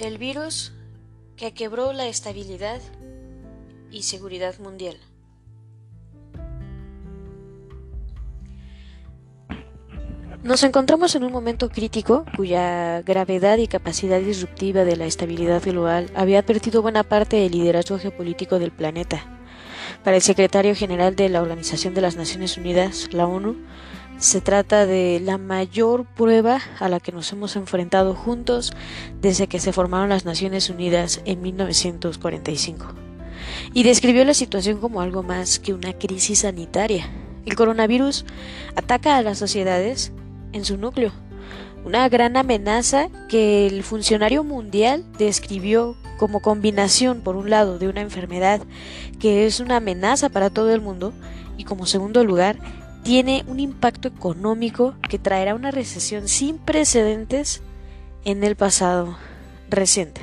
El virus que quebró la estabilidad y seguridad mundial. Nos encontramos en un momento crítico cuya gravedad y capacidad disruptiva de la estabilidad global había advertido buena parte del liderazgo geopolítico del planeta. Para el secretario general de la Organización de las Naciones Unidas, la ONU, se trata de la mayor prueba a la que nos hemos enfrentado juntos desde que se formaron las Naciones Unidas en 1945. Y describió la situación como algo más que una crisis sanitaria. El coronavirus ataca a las sociedades en su núcleo, una gran amenaza que el funcionario mundial describió como combinación, por un lado, de una enfermedad que es una amenaza para todo el mundo y como segundo lugar, tiene un impacto económico que traerá una recesión sin precedentes en el pasado reciente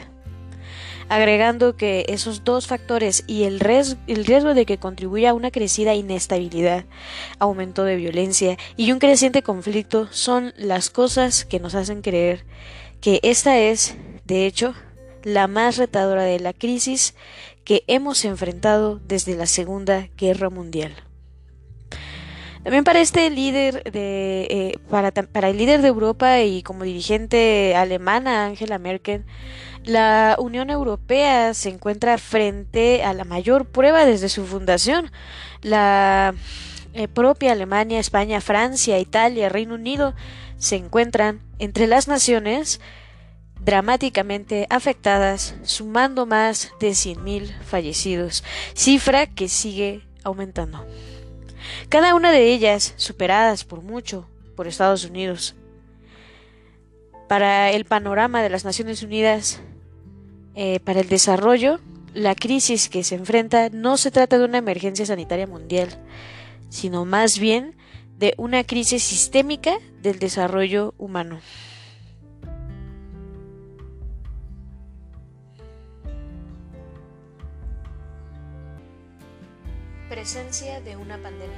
agregando que esos dos factores y el, riesgo de que contribuya a una crecida inestabilidad, aumento de violencia y un creciente conflicto son las cosas que nos hacen creer que esta es, de hecho, la más retadora de la crisis que hemos enfrentado desde la Segunda Guerra Mundial. También para este líder de, eh, para, para el líder de Europa y como dirigente alemana Angela Merkel, la Unión Europea se encuentra frente a la mayor prueba desde su fundación. La eh, propia Alemania, España, Francia, Italia, Reino Unido se encuentran entre las naciones dramáticamente afectadas, sumando más de 100.000 fallecidos, cifra que sigue aumentando. Cada una de ellas superadas por mucho por Estados Unidos. Para el panorama de las Naciones Unidas, eh, para el desarrollo, la crisis que se enfrenta no se trata de una emergencia sanitaria mundial, sino más bien de una crisis sistémica del desarrollo humano. Presencia de una pandemia.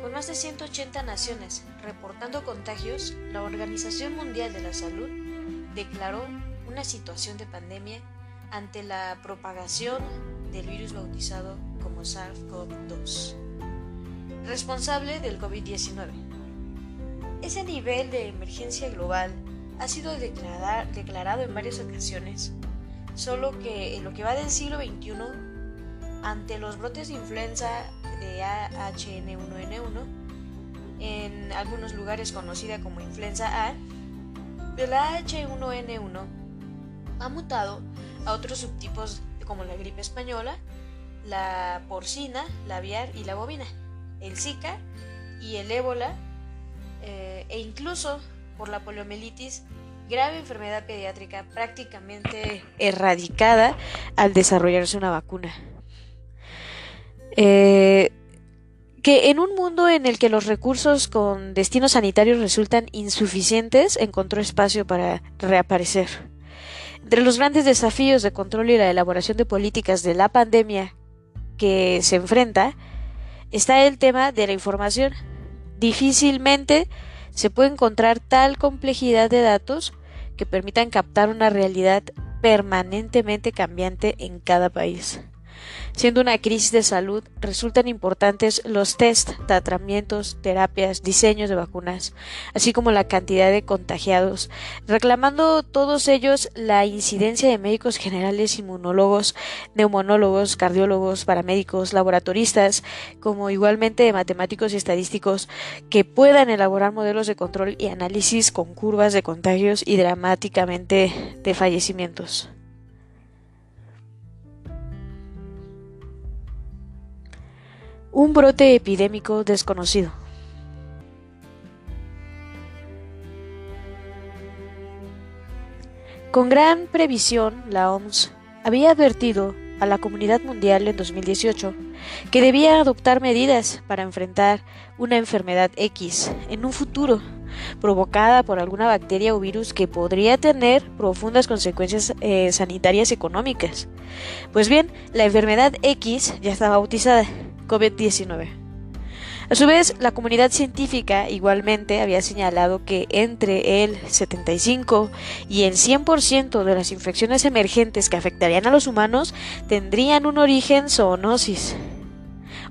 Con más de 180 naciones reportando contagios, la Organización Mundial de la Salud declaró una situación de pandemia ante la propagación del virus bautizado como SARS-CoV-2, responsable del COVID-19. Ese nivel de emergencia global ha sido declarado en varias ocasiones, solo que en lo que va del siglo XXI, ante los brotes de influenza de AHN1N1, en algunos lugares conocida como influenza A, la H1N1 ha mutado a otros subtipos como la gripe española, la porcina, la aviar y la bovina, el Zika y el ébola eh, e incluso por la poliomielitis, grave enfermedad pediátrica prácticamente erradicada al desarrollarse una vacuna. Eh, que en un mundo en el que los recursos con destinos sanitarios resultan insuficientes, encontró espacio para reaparecer. Entre los grandes desafíos de control y la elaboración de políticas de la pandemia que se enfrenta, está el tema de la información. Difícilmente se puede encontrar tal complejidad de datos que permitan captar una realidad permanentemente cambiante en cada país. Siendo una crisis de salud, resultan importantes los test, tratamientos, terapias, diseños de vacunas, así como la cantidad de contagiados, reclamando todos ellos la incidencia de médicos generales, inmunólogos, neumonólogos, cardiólogos, paramédicos, laboratoristas, como igualmente de matemáticos y estadísticos que puedan elaborar modelos de control y análisis con curvas de contagios y dramáticamente de fallecimientos. Un brote epidémico desconocido. Con gran previsión, la OMS había advertido a la comunidad mundial en 2018 que debía adoptar medidas para enfrentar una enfermedad X en un futuro provocada por alguna bacteria o virus que podría tener profundas consecuencias eh, sanitarias y económicas. Pues bien, la enfermedad X ya está bautizada COVID-19. A su vez, la comunidad científica igualmente había señalado que entre el 75 y el 100% de las infecciones emergentes que afectarían a los humanos tendrían un origen zoonosis,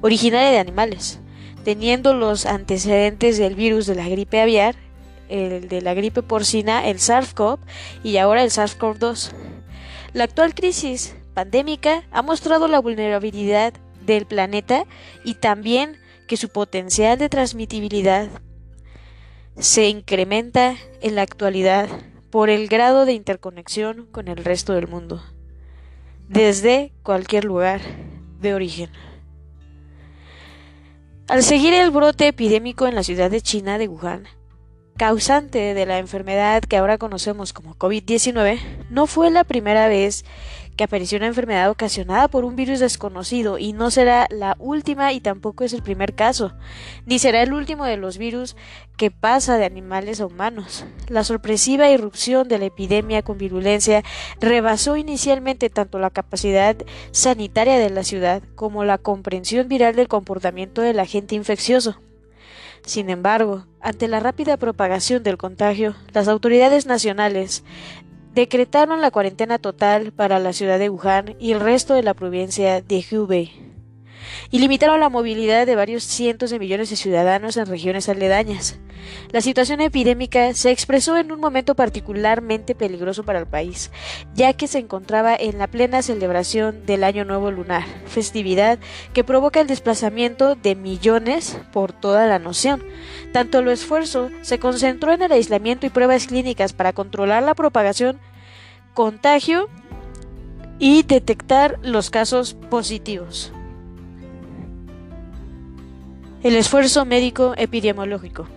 originaria de animales, teniendo los antecedentes del virus de la gripe aviar, el de la gripe porcina, el SARS-CoV y ahora el SARS-CoV-2. La actual crisis pandémica ha mostrado la vulnerabilidad del planeta y también que su potencial de transmitibilidad se incrementa en la actualidad por el grado de interconexión con el resto del mundo, desde cualquier lugar de origen. Al seguir el brote epidémico en la ciudad de China de Wuhan, causante de la enfermedad que ahora conocemos como COVID-19, no fue la primera vez que apareció una enfermedad ocasionada por un virus desconocido y no será la última y tampoco es el primer caso, ni será el último de los virus que pasa de animales a humanos. La sorpresiva irrupción de la epidemia con virulencia rebasó inicialmente tanto la capacidad sanitaria de la ciudad como la comprensión viral del comportamiento del agente infeccioso. Sin embargo, ante la rápida propagación del contagio, las autoridades nacionales decretaron la cuarentena total para la ciudad de Wuhan y el resto de la provincia de Hubei y limitaron la movilidad de varios cientos de millones de ciudadanos en regiones aledañas. La situación epidémica se expresó en un momento particularmente peligroso para el país, ya que se encontraba en la plena celebración del Año Nuevo Lunar, festividad que provoca el desplazamiento de millones por toda la nación. Tanto lo esfuerzo se concentró en el aislamiento y pruebas clínicas para controlar la propagación, contagio y detectar los casos positivos. El esfuerzo médico epidemiológico.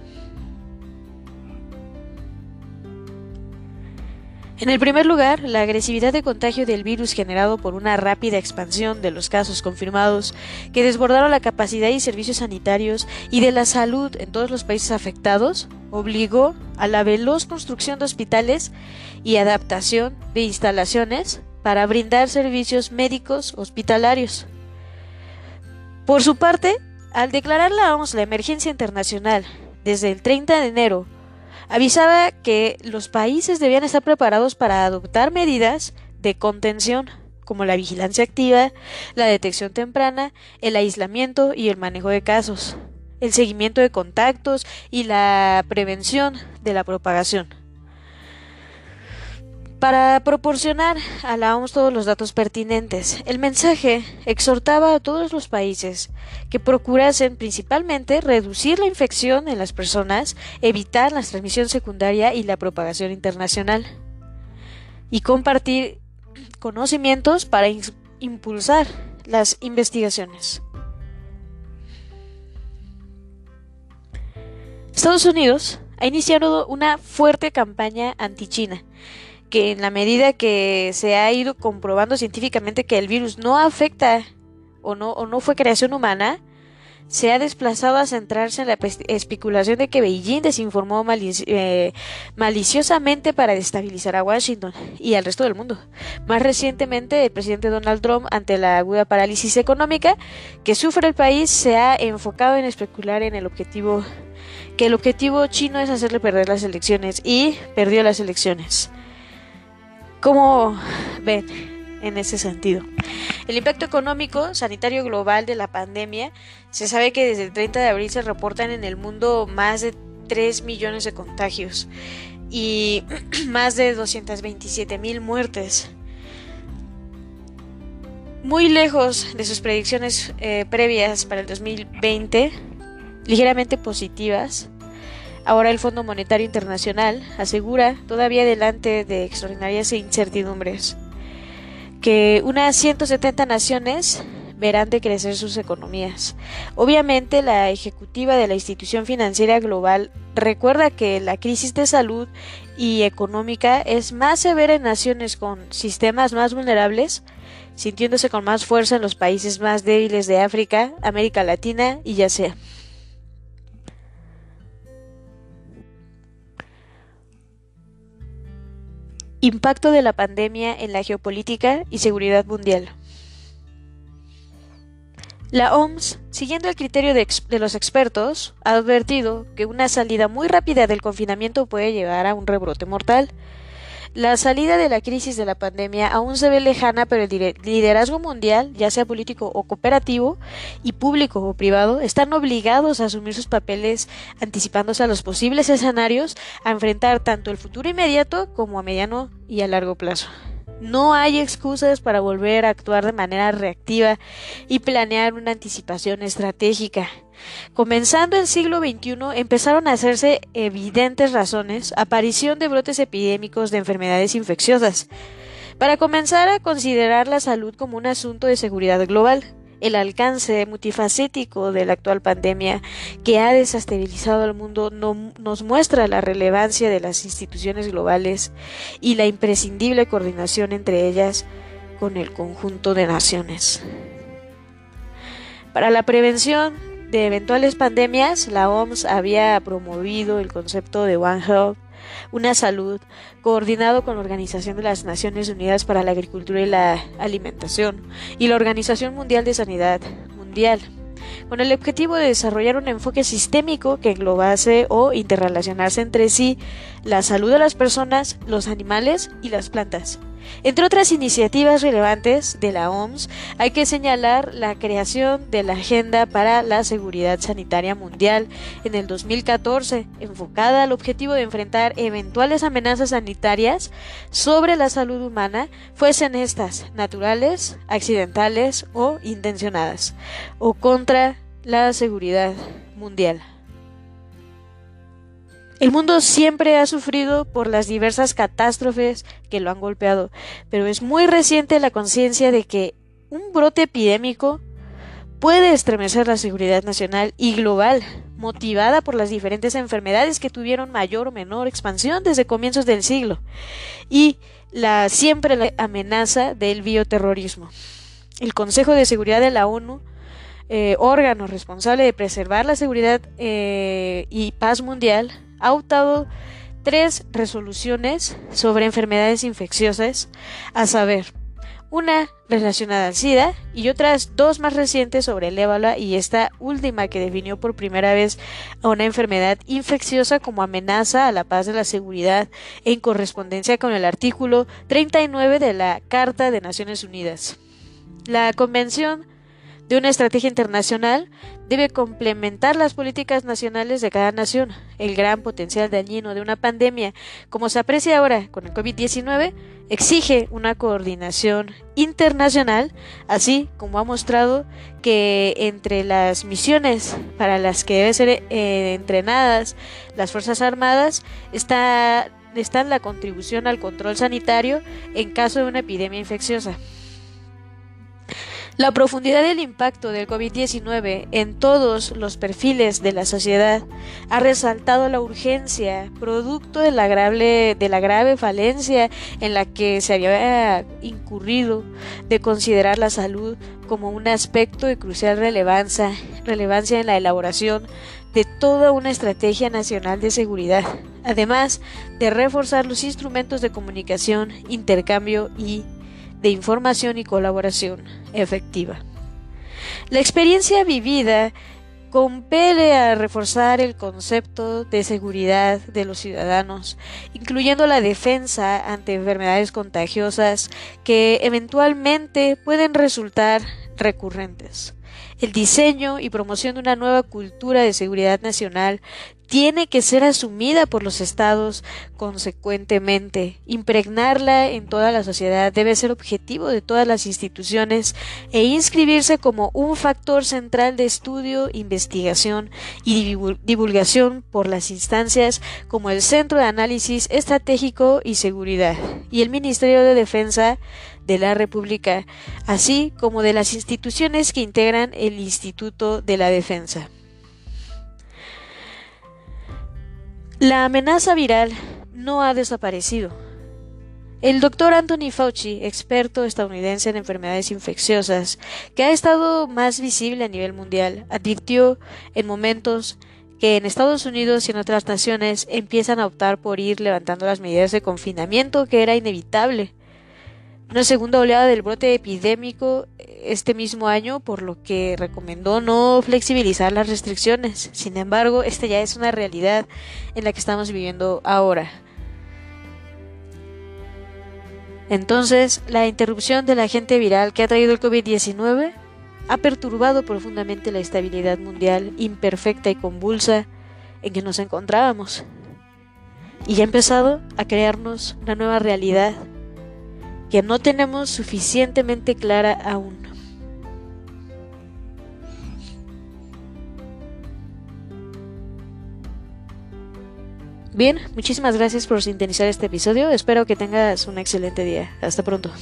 En el primer lugar, la agresividad de contagio del virus generado por una rápida expansión de los casos confirmados que desbordaron la capacidad y servicios sanitarios y de la salud en todos los países afectados obligó a la veloz construcción de hospitales y adaptación de instalaciones para brindar servicios médicos hospitalarios. Por su parte, al declarar la OMS la emergencia internacional desde el 30 de enero, avisaba que los países debían estar preparados para adoptar medidas de contención como la vigilancia activa, la detección temprana, el aislamiento y el manejo de casos, el seguimiento de contactos y la prevención de la propagación. Para proporcionar a la OMS todos los datos pertinentes, el mensaje exhortaba a todos los países que procurasen principalmente reducir la infección en las personas, evitar la transmisión secundaria y la propagación internacional, y compartir conocimientos para impulsar las investigaciones. Estados Unidos ha iniciado una fuerte campaña anti-China que en la medida que se ha ido comprobando científicamente que el virus no afecta o no, o no fue creación humana, se ha desplazado a centrarse en la especulación de que Beijing desinformó eh, maliciosamente para destabilizar a Washington y al resto del mundo. Más recientemente, el presidente Donald Trump, ante la aguda parálisis económica que sufre el país, se ha enfocado en especular en el objetivo que el objetivo chino es hacerle perder las elecciones y perdió las elecciones. ¿Cómo ven en ese sentido? El impacto económico sanitario global de la pandemia, se sabe que desde el 30 de abril se reportan en el mundo más de 3 millones de contagios y más de 227 mil muertes. Muy lejos de sus predicciones eh, previas para el 2020, ligeramente positivas, Ahora el Fondo Monetario Internacional asegura, todavía delante de extraordinarias incertidumbres, que unas 170 naciones verán decrecer sus economías. Obviamente, la ejecutiva de la institución financiera global recuerda que la crisis de salud y económica es más severa en naciones con sistemas más vulnerables, sintiéndose con más fuerza en los países más débiles de África, América Latina y Asia. Impacto de la pandemia en la geopolítica y seguridad mundial. La OMS, siguiendo el criterio de, los expertos, ha advertido que una salida muy rápida del confinamiento puede llevar a un rebrote mortal. La salida de la crisis de la pandemia aún se ve lejana, pero el liderazgo mundial, ya sea político o cooperativo, y público o privado, están obligados a asumir sus papeles anticipándose a los posibles escenarios a enfrentar tanto el futuro inmediato como a mediano y a largo plazo. No hay excusas para volver a actuar de manera reactiva y planear una anticipación estratégica. Comenzando el siglo XXI empezaron a hacerse evidentes razones, aparición de brotes epidémicos de enfermedades infecciosas, para comenzar a considerar la salud como un asunto de seguridad global el alcance multifacético de la actual pandemia que ha desestabilizado al mundo nos muestra la relevancia de las instituciones globales y la imprescindible coordinación entre ellas con el conjunto de naciones. Para la prevención de eventuales pandemias, la OMS había promovido el concepto de One Health una salud, coordinado con la Organización de las Naciones Unidas para la Agricultura y la Alimentación y la Organización Mundial de Sanidad Mundial con el objetivo de desarrollar un enfoque sistémico que englobase o interrelacionase entre sí la salud de las personas, los animales y las plantas. Entre otras iniciativas relevantes de la OMS, hay que señalar la creación de la Agenda para la Seguridad Sanitaria Mundial en el 2014, enfocada al objetivo de enfrentar eventuales amenazas sanitarias sobre la salud humana, fuesen estas naturales, accidentales o intencionadas, o contra la seguridad mundial. El mundo siempre ha sufrido por las diversas catástrofes que lo han golpeado, pero es muy reciente la conciencia de que un brote epidémico puede estremecer la seguridad nacional y global, motivada por las diferentes enfermedades que tuvieron mayor o menor expansión desde comienzos del siglo, y la siempre la amenaza del bioterrorismo. El Consejo de Seguridad de la ONU eh, órgano responsable de preservar la seguridad eh, y paz mundial, ha optado tres resoluciones sobre enfermedades infecciosas, a saber, una relacionada al SIDA y otras dos más recientes sobre el ébola y esta última que definió por primera vez a una enfermedad infecciosa como amenaza a la paz de la seguridad en correspondencia con el artículo 39 de la Carta de Naciones Unidas. La Convención de una estrategia internacional debe complementar las políticas nacionales de cada nación. El gran potencial dañino de una pandemia, como se aprecia ahora con el COVID-19, exige una coordinación internacional, así como ha mostrado que entre las misiones para las que deben ser eh, entrenadas las Fuerzas Armadas está, está la contribución al control sanitario en caso de una epidemia infecciosa. La profundidad del impacto del COVID-19 en todos los perfiles de la sociedad ha resaltado la urgencia, producto de la, grave, de la grave falencia en la que se había incurrido, de considerar la salud como un aspecto de crucial relevancia, relevancia en la elaboración de toda una estrategia nacional de seguridad, además de reforzar los instrumentos de comunicación, intercambio y de información y colaboración efectiva. La experiencia vivida compele a reforzar el concepto de seguridad de los ciudadanos, incluyendo la defensa ante enfermedades contagiosas que eventualmente pueden resultar recurrentes. El diseño y promoción de una nueva cultura de seguridad nacional tiene que ser asumida por los estados consecuentemente. Impregnarla en toda la sociedad debe ser objetivo de todas las instituciones e inscribirse como un factor central de estudio, investigación y divulgación por las instancias como el Centro de Análisis Estratégico y Seguridad y el Ministerio de Defensa de la República, así como de las instituciones que integran el Instituto de la Defensa. La amenaza viral no ha desaparecido. El doctor Anthony Fauci, experto estadounidense en enfermedades infecciosas, que ha estado más visible a nivel mundial, advirtió en momentos que en Estados Unidos y en otras naciones empiezan a optar por ir levantando las medidas de confinamiento que era inevitable una segunda oleada del brote epidémico este mismo año, por lo que recomendó no flexibilizar las restricciones. Sin embargo, esta ya es una realidad en la que estamos viviendo ahora. Entonces, la interrupción del agente viral que ha traído el COVID-19 ha perturbado profundamente la estabilidad mundial imperfecta y convulsa en que nos encontrábamos. Y ha empezado a crearnos una nueva realidad que no tenemos suficientemente clara aún. Bien, muchísimas gracias por sintonizar este episodio. Espero que tengas un excelente día. Hasta pronto.